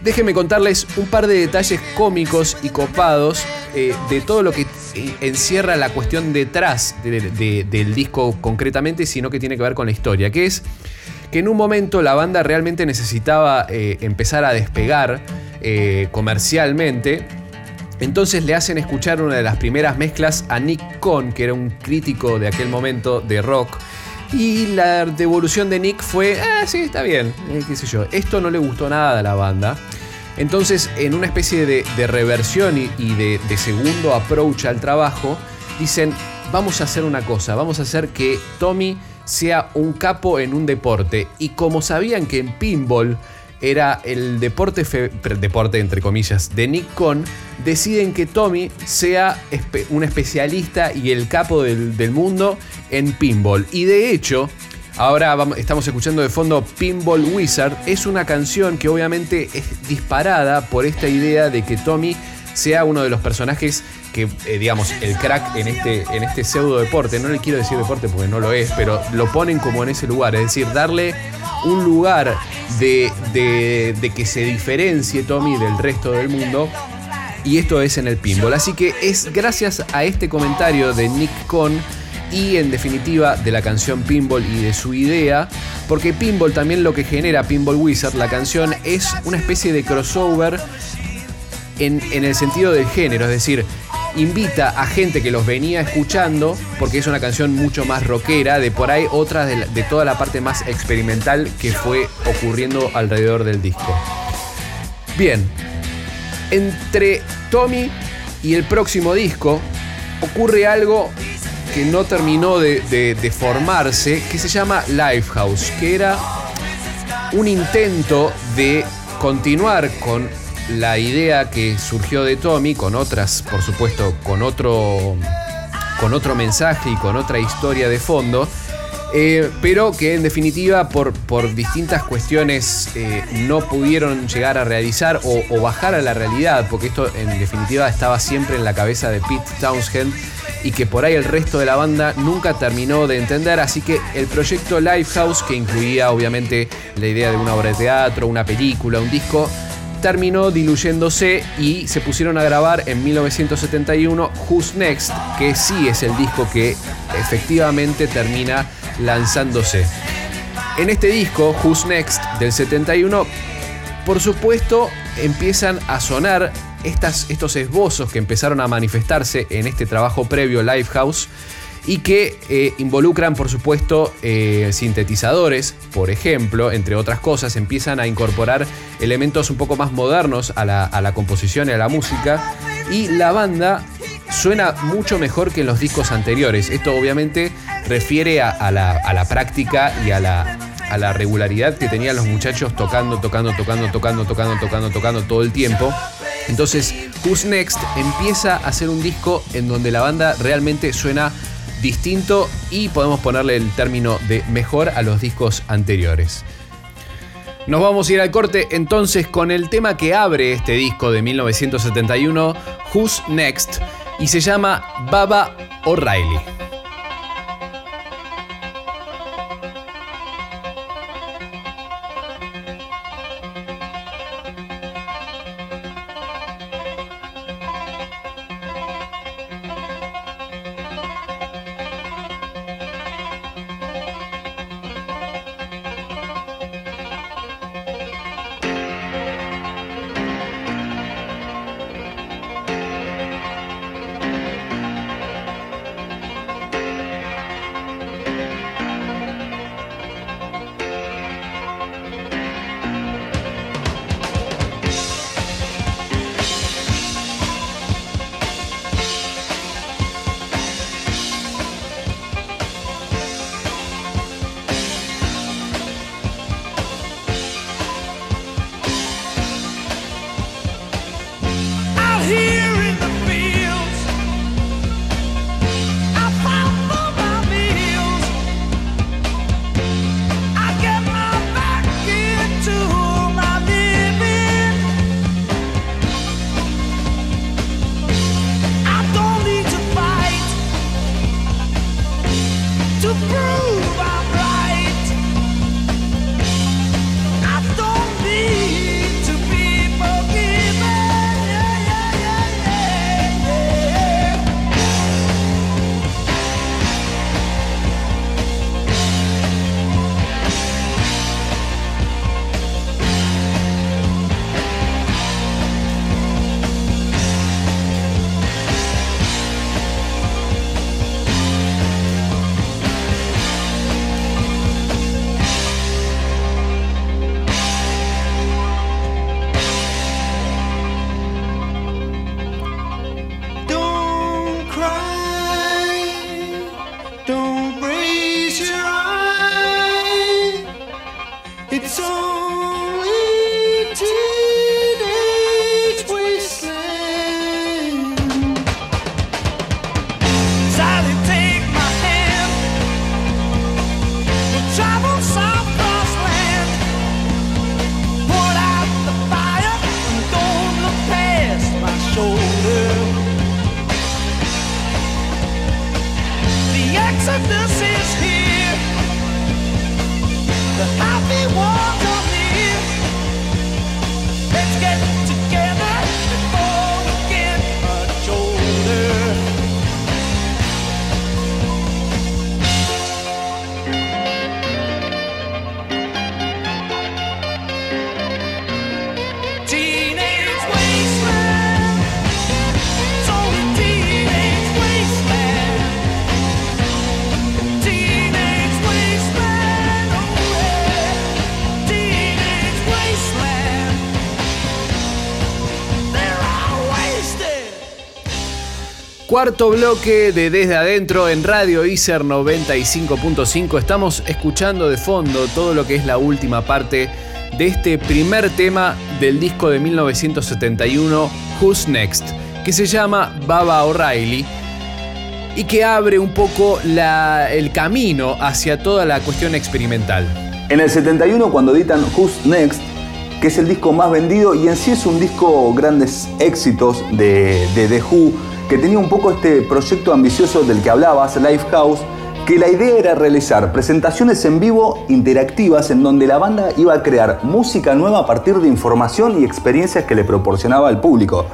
déjenme contarles un par de detalles cómicos y copados eh, de todo lo que eh, encierra la cuestión detrás de- de- del disco concretamente, sino que tiene que ver con la historia, que es que en un momento la banda realmente necesitaba eh, empezar a despegar eh, comercialmente. Entonces le hacen escuchar una de las primeras mezclas a Nick Cohn, que era un crítico de aquel momento de rock. Y la devolución de Nick fue, ah, sí, está bien, eh, qué sé yo. Esto no le gustó nada a la banda. Entonces, en una especie de, de reversión y, de, de segundo approach al trabajo, dicen, vamos a hacer una cosa, vamos a hacer que Tommy sea un capo en un deporte. Y como sabían que en pinball era el deporte, deporte entre comillas, de Nick Cohn, deciden que Tommy sea un especialista y el capo del, del mundo en pinball. Y de hecho, ahora estamos escuchando de fondo Pinball Wizard, es una canción que obviamente es disparada por esta idea de que Tommy sea uno de los personajes que, eh, digamos, el crack en este, en este pseudo deporte, no le quiero decir deporte porque no lo es, pero lo ponen como en ese lugar, es decir, darle un lugar de, de- que se diferencie Tommy del resto del mundo. Y esto es en el pinball. Así que es gracias a este comentario de Nick Cohn y en definitiva de la canción Pinball y de su idea, porque Pinball también lo que genera Pinball Wizard, la canción, es una especie de crossover en, en el sentido del género, es decir, invita a gente que los venía escuchando, porque es una canción mucho más rockera, de por ahí otra de, toda la parte más experimental que fue ocurriendo alrededor del disco. Bien, entre Tommy y el próximo disco ocurre algo que no terminó de, de- de formarse, que se llama Lifehouse, que era un intento de continuar con la idea que surgió de Tommy, con otras, por supuesto, con otro, con otro mensaje y con otra historia de fondo, eh, pero que en definitiva por, por distintas cuestiones eh, no pudieron llegar a realizar o, o bajar a la realidad, porque esto en definitiva estaba siempre en la cabeza de Pete Townshend y que por ahí el resto de la banda nunca terminó de entender, así que el proyecto Lifehouse, que incluía obviamente la idea de una obra de teatro, una película, un disco, terminó diluyéndose y se pusieron a grabar en 1971 Who's Next, que sí es el disco que efectivamente termina lanzándose. En este disco, Who's Next del 71, por supuesto, empiezan a sonar estos esbozos que empezaron a manifestarse en este trabajo previo Lifehouse y que eh, involucran, por supuesto, eh, sintetizadores, por ejemplo, entre otras cosas, empiezan a incorporar elementos un poco más modernos a la, composición y a la música. Y la banda suena mucho mejor que en los discos anteriores. Esto obviamente refiere a, a la, a la práctica y a la, a la regularidad que tenían los muchachos tocando, tocando, tocando, tocando, tocando, tocando, tocando todo el tiempo. Entonces, Who's Next empieza a hacer un disco en donde la banda realmente suena distinto y podemos ponerle el término de mejor a los discos anteriores. Nos vamos a ir al corte entonces con el tema que abre este disco de 1971, Who's Next, y se llama Baba O'Reilly. To Cuarto bloque de Desde Adentro en Radio ICER 95.5. Estamos escuchando de fondo todo lo que es la última parte de este primer tema del disco de 1971, Who's Next, que se llama Baba O'Reilly y que abre un poco el camino hacia toda la cuestión experimental. En el 71 cuando editan Who's Next, que es el disco más vendido y en sí es un disco grandes éxitos de, de The Who, que tenía un poco este proyecto ambicioso del que hablabas, Lifehouse, que la idea era realizar presentaciones en vivo interactivas en donde la banda iba a crear música nueva a partir de información y experiencias que le proporcionaba al público.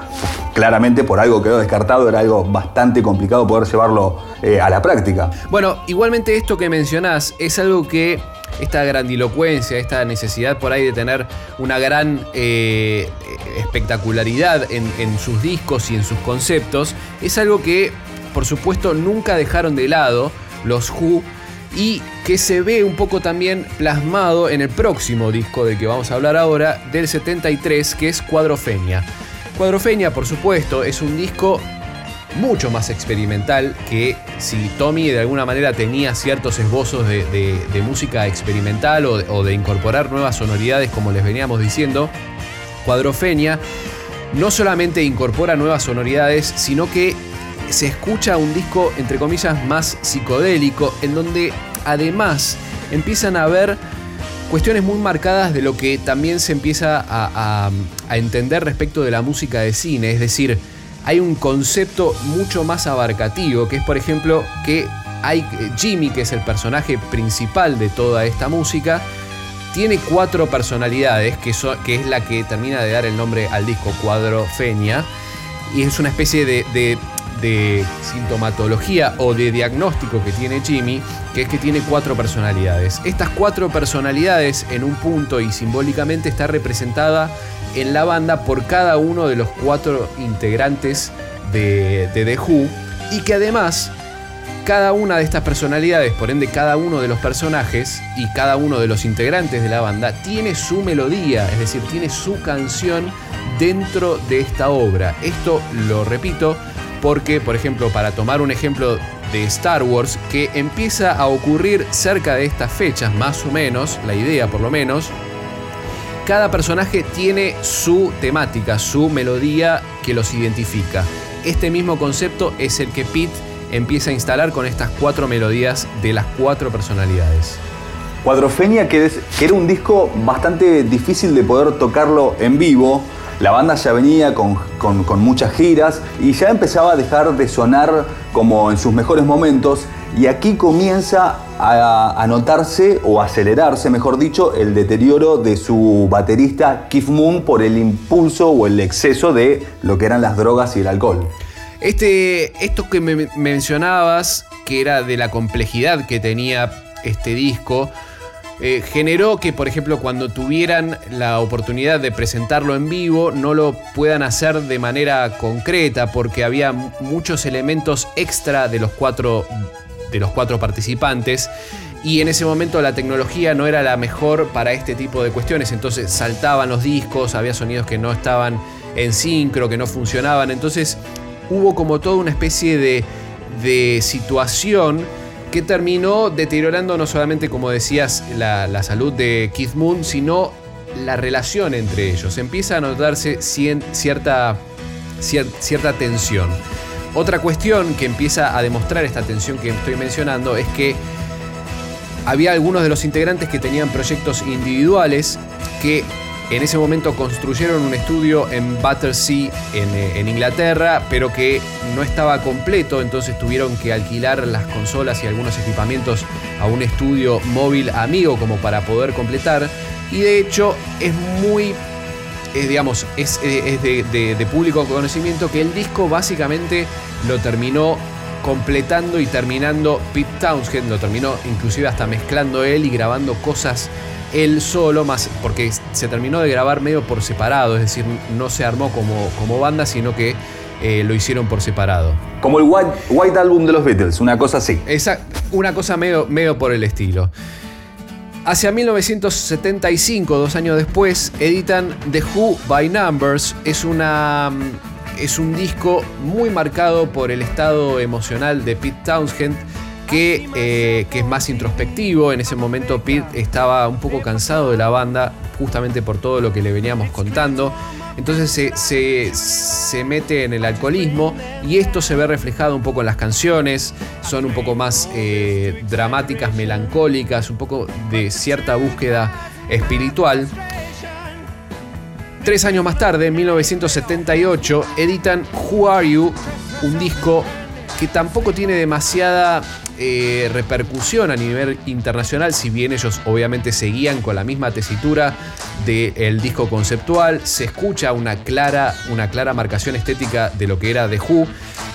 Claramente por algo quedó descartado, era algo bastante complicado poder llevarlo eh, a la práctica. Bueno, igualmente esto que mencionás es algo que esta grandilocuencia, esta necesidad por ahí de tener una gran eh, espectacularidad en, en sus discos y en sus conceptos, es algo que por supuesto nunca dejaron de lado los Who y que se ve un poco también plasmado en el próximo disco del que vamos a hablar ahora, del 73, que es Cuadrofenia. Cuadrofenia, por supuesto, es un disco mucho más experimental que si Tommy de alguna manera tenía ciertos esbozos de, música experimental o de, incorporar nuevas sonoridades como les veníamos diciendo, Cuadrofenia no solamente incorpora nuevas sonoridades, sino que se escucha un disco, entre comillas, más psicodélico, en donde además empiezan a haber cuestiones muy marcadas de lo que también se empieza a- a entender respecto de la música de cine, es decir, hay un concepto mucho más abarcativo, que es por ejemplo que hay Jimmy, que es el personaje principal de toda esta música, tiene cuatro personalidades, que, so- que es la que termina de dar el nombre al disco Cuadrofenia, y es una especie de, de- de sintomatología o de diagnóstico que tiene Jimmy, que es que tiene cuatro personalidades. Estas cuatro personalidades en un punto y simbólicamente está representada en la banda por cada uno de los cuatro integrantes de, The Who, y que además cada una de estas personalidades, por ende cada uno de los personajes y cada uno de los integrantes de la banda tiene su melodía, es decir, tiene su canción dentro de esta obra. Esto lo repito porque, por ejemplo, para tomar un ejemplo de Star Wars, que empieza a ocurrir cerca de estas fechas, más o menos, la idea por lo menos, cada personaje tiene su temática, su melodía que los identifica. Este mismo concepto es el que Pete empieza a instalar con estas cuatro melodías de las cuatro personalidades. Cuadrofenia, que, que era un disco bastante difícil de poder tocarlo en vivo. La banda ya venía con- con muchas giras y ya empezaba a dejar de sonar como en sus mejores momentos. Y aquí comienza a, a notarse o acelerarse, mejor dicho, el deterioro de su baterista Keith Moon por el impulso o el exceso de lo que eran las drogas y el alcohol. Este, esto que me mencionabas, que era de la complejidad que tenía este disco, eh, generó que, por ejemplo, cuando tuvieran la oportunidad de presentarlo en vivo, no lo puedan hacer de manera concreta, porque había mu- muchos elementos extra de los cuatro, de los cuatro participantes. Y en ese momento la tecnología no era la mejor para este tipo de cuestiones, entonces saltaban los discos, había sonidos que no estaban en sincro, que no funcionaban, entonces hubo como toda una especie de, de situación que terminó deteriorando no solamente, como decías, la, la salud de Keith Moon, sino la relación entre ellos. Empieza a notarse cien- cierta, cier- cierta tensión. Otra cuestión que empieza a demostrar esta tensión que estoy mencionando es que había algunos de los integrantes que tenían proyectos individuales que en ese momento construyeron un estudio en Battersea, en, eh, en Inglaterra, pero que no estaba completo, entonces tuvieron que alquilar las consolas y algunos equipamientos a un estudio móvil amigo como para poder completar. Y de hecho es muy es, digamos, es, eh, es de, de- de público conocimiento que el disco básicamente lo terminó completando y terminando Pete Townshend, lo terminó inclusive hasta mezclando él y grabando cosas él solo, más porque se terminó de grabar medio por separado, es decir, no se armó como, como banda, sino que eh, lo hicieron por separado. Como el White, White Album de los Beatles, una cosa así. Esa, una cosa medio, medio por el estilo. Hacia 1975, dos años después, editan The Who by Numbers. Es, una, es un disco muy marcado por el estado emocional de Pete Townshend, que, eh, que es más introspectivo. En ese momento Pete estaba un poco cansado de la banda, justamente por todo lo que le veníamos contando. Entonces se, se- se mete en el alcoholismo y esto se ve reflejado un poco en las canciones, son un poco más eh, dramáticas, melancólicas, un poco de cierta búsqueda espiritual. Tres años más tarde, en 1978, editan Who Are You, un disco que tampoco tiene demasiada eh, repercusión a nivel internacional, si bien ellos obviamente seguían con la misma tesitura del disco conceptual, se escucha una clara, una clara marcación estética de lo que era The Who,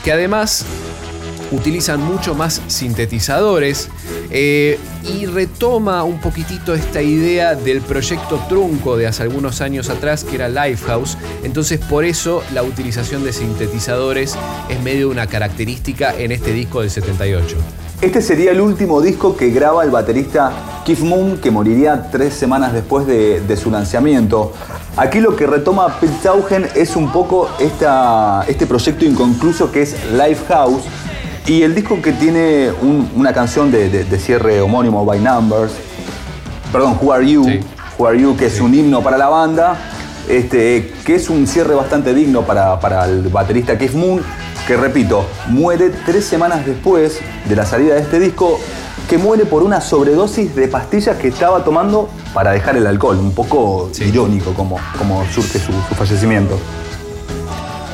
que además utilizan mucho más sintetizadores eh, y retoma un poquitito esta idea del proyecto trunco de hace algunos años atrás que era Lifehouse. Entonces por eso la utilización de sintetizadores es medio una característica en este disco del 78. Este sería el último disco que graba el baterista Keith Moon, que moriría tres semanas después de, de su lanzamiento. Aquí lo que retoma Pete Taugen es un poco esta, este proyecto inconcluso que es Lifehouse y el disco que tiene un- una canción de, de- de cierre homónimo, By Numbers, perdón, Who Are You, Sí. Who Are You, que es un himno para la banda, este, que es un cierre bastante digno para, para el baterista Keith Moon, que repito, muere tres semanas después de la salida de este disco, que muere por una sobredosis de pastillas que estaba tomando para dejar el alcohol, un poco Sí. irónico como, como surge su, su fallecimiento.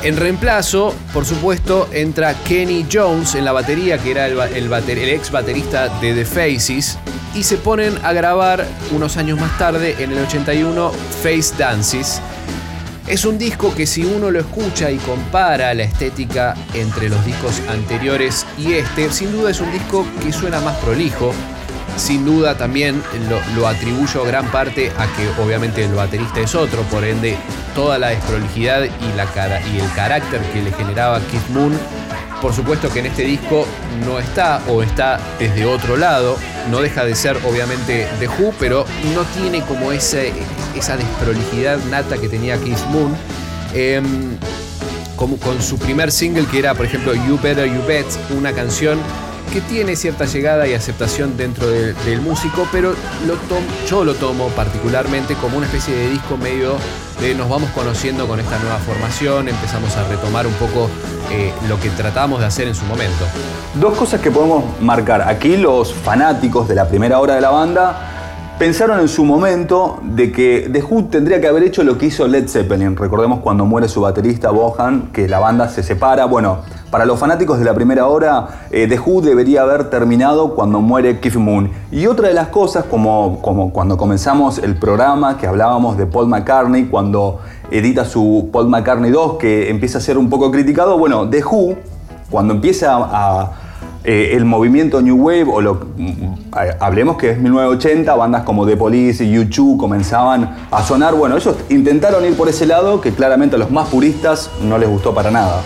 En reemplazo, por supuesto, entra Kenny Jones en la batería, que era el, ba- el bater- el ex baterista de The Faces, y se ponen a grabar unos años más tarde, en el 81, Face Dances. Es un disco que si uno lo escucha y compara la estética entre los discos anteriores y este, sin duda es un disco que suena más prolijo. Sin duda también lo, atribuyo gran parte a que obviamente el baterista es otro, por ende toda la desprolijidad y, la cara, y el carácter que le generaba Keith Moon, por supuesto que en este disco no está o está desde otro lado, no deja de ser obviamente The Who, pero no tiene como ese, esa desprolijidad nata que tenía Keith Moon. Em, como con su primer single que era por ejemplo You Better You Bet, una canción que tiene cierta llegada y aceptación dentro de- del músico, pero lo yo lo tomo particularmente como una especie de disco medio de nos vamos conociendo con esta nueva formación, empezamos a retomar un poco eh, lo que tratamos de hacer en su momento. Dos cosas que podemos marcar. Aquí los fanáticos de la primera hora de la banda pensaron en su momento de que The Who tendría que haber hecho lo que hizo Led Zeppelin. Recordemos cuando muere su baterista Bohan, que la banda se separa. Bueno, para los fanáticos de la primera hora, eh, The Who debería haber terminado cuando muere Keith Moon. Y otra de las cosas, como, cuando comenzamos el programa, que hablábamos de Paul McCartney, cuando edita su Paul McCartney 2, que empieza a ser un poco criticado, bueno, The Who, cuando empieza eh, el movimiento New Wave, o mm, hablemos que es 1980, bandas como The Police y U2 comenzaban a sonar. Bueno, ellos intentaron ir por ese lado que claramente a los más puristas no les gustó para nada.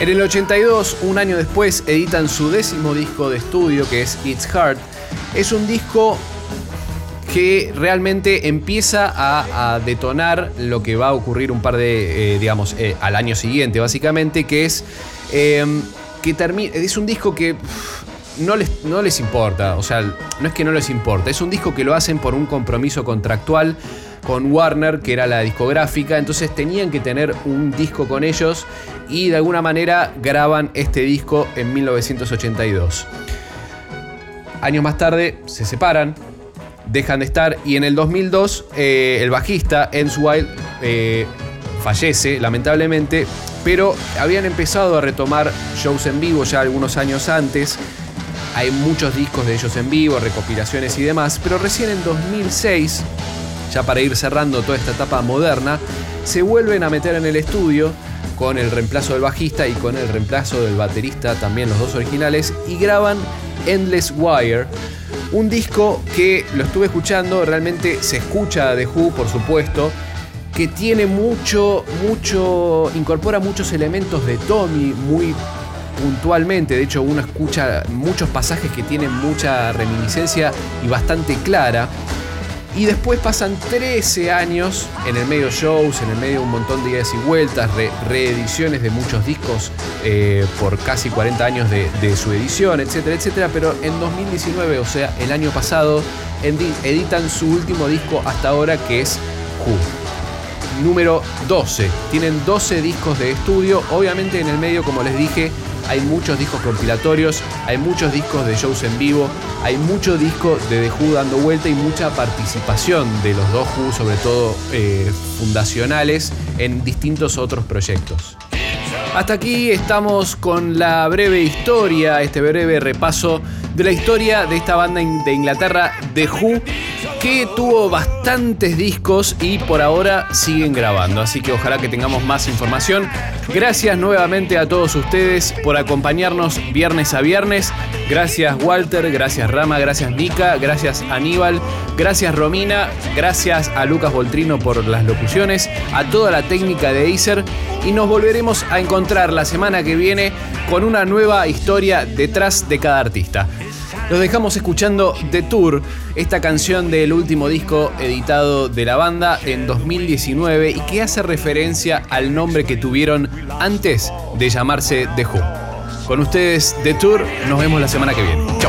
En el 82, un año después, editan su décimo disco de estudio, que es It's Hard. Es un disco que realmente empieza a, detonar lo que va a ocurrir un par de, eh, digamos, eh, al año siguiente, básicamente, que es eh, que termina. Es un disco que no les, no les importa, o sea, no es que no les importa, es un disco que lo hacen por un compromiso contractual con Warner, que era la discográfica, entonces tenían que tener un disco con ellos y de alguna manera graban este disco en 1982. Años más tarde se separan, dejan de estar y en el 2002 eh, el bajista Enz Wild eh, fallece lamentablemente, pero habían empezado a retomar shows en vivo ya algunos años antes. Hay muchos discos de ellos en vivo, recopilaciones y demás, pero recién en 2006, ya para ir cerrando toda esta etapa moderna, se vuelven a meter en el estudio con el reemplazo del bajista y con el reemplazo del baterista, también los dos originales, y graban Endless Wire, un disco que lo estuve escuchando, realmente se escucha de Who, por supuesto, que tiene mucho, mucho, incorpora muchos elementos de Tommy muy puntualmente. De hecho, uno escucha muchos pasajes que tienen mucha reminiscencia y bastante clara. Y después pasan 13 años en el medio shows, en el medio un montón de idas y vueltas, re- reediciones de muchos discos eh, por casi 40 años de, de su edición, etcétera, etcétera. Pero en 2019, o sea, el año pasado, editan su último disco hasta ahora que es Who número 12. Tienen 12 discos de estudio. Obviamente en el medio, como les dije, hay muchos discos compilatorios, hay muchos discos de shows en vivo, hay mucho disco de The Who dando vuelta y mucha participación de los dos Who, sobre todo eh, fundacionales, en distintos otros proyectos. Hasta aquí estamos con la breve historia, este breve repaso de la historia de esta banda de Inglaterra, The Who, que tuvo bastantes discos y por ahora siguen grabando. Así que ojalá que tengamos más información. Gracias nuevamente a todos ustedes por acompañarnos viernes a viernes. Gracias Walter, gracias Rama, gracias Mika, gracias Aníbal, gracias Romina, gracias a Lucas Voltrino por las locuciones, a toda la técnica de Acer y nos volveremos a encontrar la semana que viene con una nueva historia detrás de cada artista. Los dejamos escuchando The Tour, esta canción del último disco editado de la banda en 2019 y que hace referencia al nombre que tuvieron antes de llamarse The Who. Con ustedes The Tour, nos vemos la semana que viene.